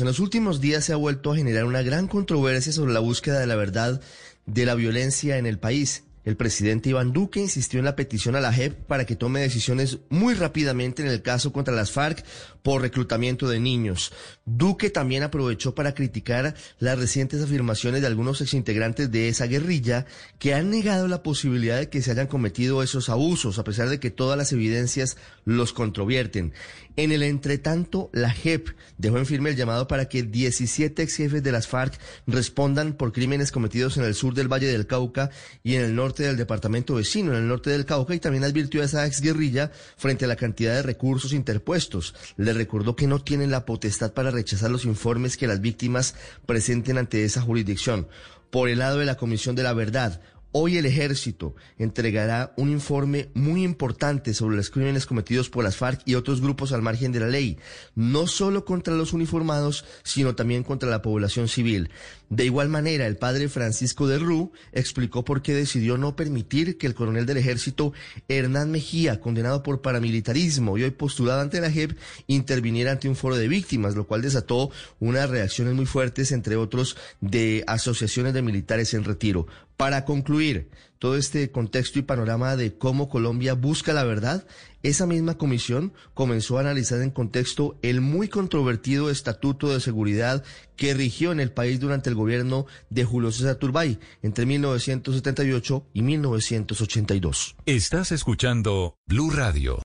En los últimos días se ha vuelto a generar una gran controversia sobre la búsqueda de la verdad de la violencia en el país. El presidente Iván Duque insistió en la petición a la JEP para que tome decisiones muy rápidamente en el caso contra las FARC por reclutamiento de niños. Duque también aprovechó para criticar las recientes afirmaciones de algunos exintegrantes de esa guerrilla que han negado la posibilidad de que se hayan cometido esos abusos, a pesar de que todas las evidencias los controvierten. En el entretanto, la JEP dejó en firme el llamado para que 17 ex jefes de las FARC respondan por crímenes cometidos en el sur del Valle del Cauca y en el norte del departamento vecino, en el norte del Cauca, y también advirtió a esa exguerrilla frente a la cantidad de recursos interpuestos. Le recordó que no tienen la potestad para rechazar los informes que las víctimas presenten ante esa jurisdicción. Por el lado de la Comisión de la Verdad, Hoy el ejército entregará un informe muy importante sobre los crímenes cometidos por las FARC y otros grupos al margen de la ley, no solo contra los uniformados, sino también contra la población civil. De igual manera, el padre Francisco de Rú explicó por qué decidió no permitir que el coronel del ejército Hernán Mejía, condenado por paramilitarismo y hoy postulado ante la JEP, interviniera ante un foro de víctimas, lo cual desató unas reacciones muy fuertes, entre otros, de asociaciones de militares en retiro. Para concluir todo este contexto y panorama de cómo Colombia busca la verdad, esa misma comisión comenzó a analizar en contexto el muy controvertido Estatuto de Seguridad que rigió en el país durante el gobierno de Julio César Turbay entre 1978 y 1982. Estás escuchando Blue Radio.